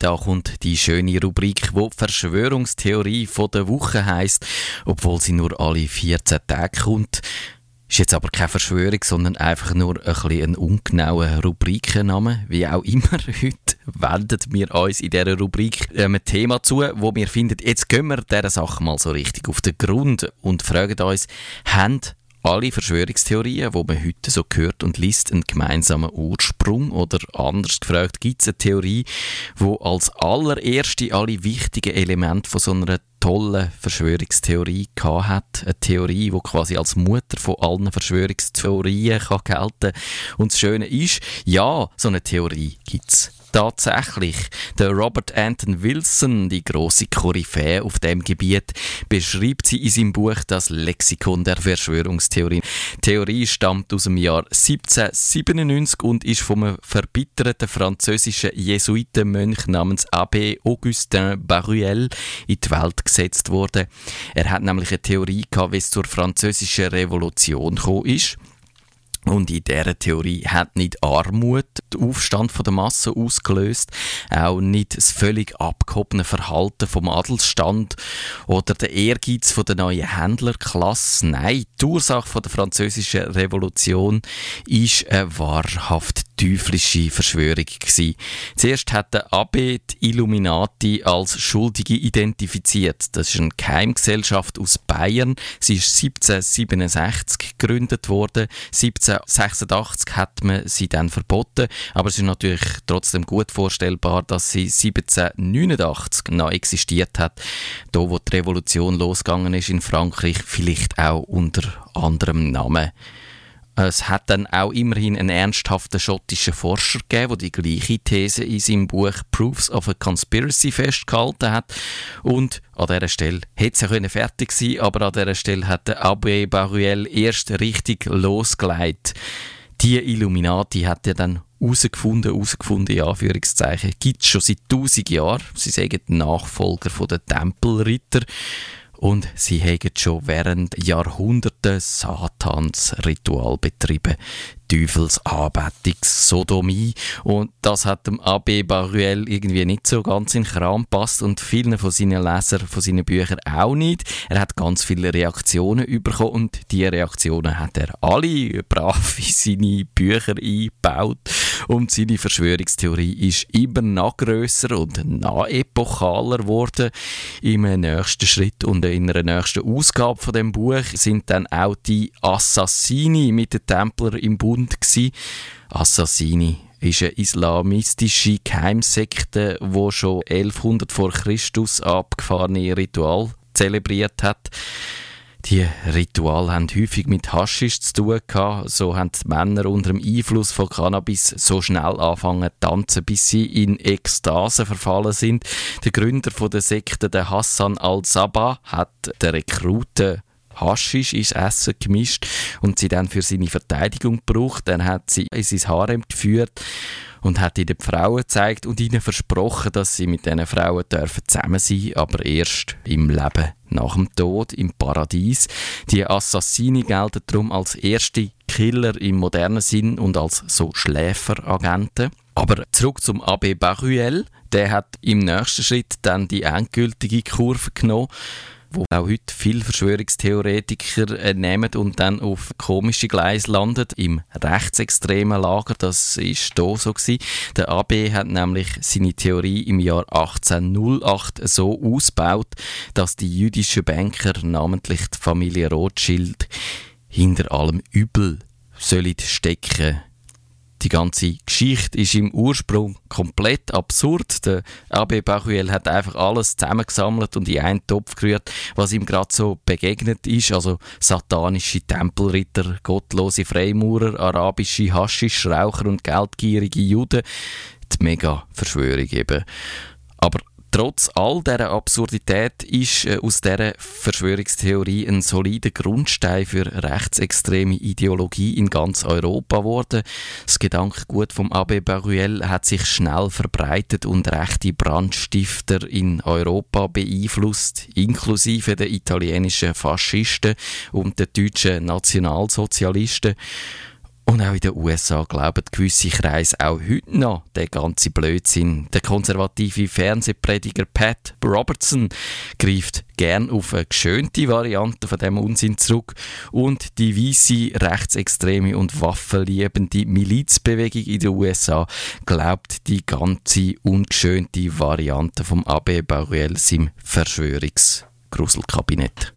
Da kommt die schöne Rubrik, wo Verschwörungstheorie von der Woche heißt, obwohl sie nur alle 14 Tage kommt. Ist jetzt aber keine Verschwörung, sondern einfach nur ein, bisschen ein ungenauer Rubrikenname. Wie auch immer, heute wenden wir uns in dieser Rubrik ähm, ein Thema zu, wo wir finden, jetzt gehen wir dieser Sache mal so richtig auf den Grund und fragen uns, haben alle Verschwörungstheorien, die man heute so hört und liest, einen gemeinsamen Ursprung? Oder anders gefragt, gibt es eine Theorie, wo als allererste alle wichtigen Elemente von so einer tollen Verschwörungstheorie hat. Eine Theorie, die quasi als Mutter von allen Verschwörungstheorien kann gelten Und das Schöne ist, ja, so eine Theorie gibt es tatsächlich. Der Robert Anton Wilson, die große Koryphäe auf dem Gebiet, beschreibt sie in seinem Buch Das Lexikon der Verschwörungstheorien. Die Theorie stammt aus dem Jahr 1797 und ist vom verbitterten französischen Jesuitenmönch namens Abbé Augustin Baruel in die Welt gesetzt worden. Er hat nämlich eine Theorie gehabt, wie es zur französischen Revolution gekommen ist. Und in dieser Theorie hat nicht Armut den Aufstand der Masse ausgelöst, auch nicht das völlig abgehobene Verhalten vom Adelsstand oder der Ehrgeiz der neuen Händlerklasse. Nein, die Ursache der französischen Revolution ist eine wahrhaft teuflische Verschwörung gewesen. Zuerst hat der Abbé die Illuminati als Schuldige identifiziert. Das ist eine Geheimgesellschaft aus Bayern. Sie ist 1767 gegründet worden. 1786 hat man sie dann verboten, aber es ist natürlich trotzdem gut vorstellbar, dass sie 1789 noch existiert hat, da wo die Revolution losgegangen ist in Frankreich, vielleicht auch unter anderem Namen. Es hat dann auch immerhin einen ernsthaften schottischen Forscher gegeben, der die gleiche These in seinem Buch Proofs of a Conspiracy festgehalten hat. Und an dieser Stelle hätte es ja fertig sein aber an dieser Stelle hat der Abbé Baruel erst richtig losgelegt. Die Illuminati hat er dann herausgefunden, herausgefunden, in Anführungszeichen, gibt es schon seit tausend Jahren. Sie sagen Nachfolger der Tempelritter und sie haben schon während Jahrhunderten Satans Ritual betrieben. Teufelsanbetung, Sodomie. Und das hat dem Abbé Baruel irgendwie nicht so ganz in den Kram passt und vielen von seinen Lesern, von seinen Büchern auch nicht. Er hat ganz viele Reaktionen bekommen und diese Reaktionen hat er alle brav in seine Bücher eingebaut. Und seine Verschwörungstheorie ist immer noch grösser und noch epochaler geworden. Im nächsten Schritt und in einer nächsten Ausgabe von dem Buch sind dann auch die Assassini mit den Templern im Bund. Gewesen. Assassini ist eine islamistische Geheimsekte, die schon 1100 vor Christus abgefahrene Ritual zelebriert hat. Die Rituale haben häufig mit Haschisch zu tun gehabt. So haben die Männer unter dem Einfluss von Cannabis so schnell anfangen zu tanzen, bis sie in Ekstase verfallen sind. Der Gründer der Sekte, der Hassan al-Sabah, hat den Rekruten Haschisch ins Essen gemischt und sie dann für seine Verteidigung gebraucht. Dann hat sie in sein Harem geführt und hat ihnen die Frauen gezeigt und ihnen versprochen, dass sie mit diesen Frauen dürfen zusammen sein, aber erst im Leben nach dem Tod im Paradies. Die Assassine gelten darum als erste Killer im modernen Sinn und als so Schläferagenten. Aber zurück zum Abbé Baruel. Der hat im nächsten Schritt dann die endgültige Kurve genommen wo auch heute viele Verschwörungstheoretiker äh, nehmen und dann auf komische Gleise landen, im rechtsextremen Lager. Das ist da so gewesen. Der AB hat nämlich seine Theorie im Jahr 1808 so ausgebaut, dass die jüdischen Banker, namentlich die Familie Rothschild, hinter allem Übel sollen stecken die ganze Geschichte ist im Ursprung komplett absurd. Der AB Bachuel hat einfach alles zusammengesammelt und in einen Topf gerührt, was ihm gerade so begegnet ist. Also satanische Tempelritter, gottlose Freimaurer, arabische Haschischraucher und geldgierige Juden. Die Mega-Verschwörung eben. Aber Trotz all dieser Absurdität ist äh, aus dieser Verschwörungstheorie ein solider Grundstein für rechtsextreme Ideologie in ganz Europa geworden. Das Gedankengut vom Abbé Baruel hat sich schnell verbreitet und rechte Brandstifter in Europa beeinflusst, inklusive der italienischen Faschisten und der deutschen Nationalsozialisten. Und auch in den USA glauben gewisse Kreise auch heute noch der ganze Blödsinn. Der konservative Fernsehprediger Pat Robertson greift gern auf eine geschönte Variante von dem Unsinn zurück und die weiße, rechtsextreme und waffenliebende Milizbewegung in den USA glaubt die ganze ungeschönte Variante vom Abe Baruel im Verschwörungsgruselkabinett.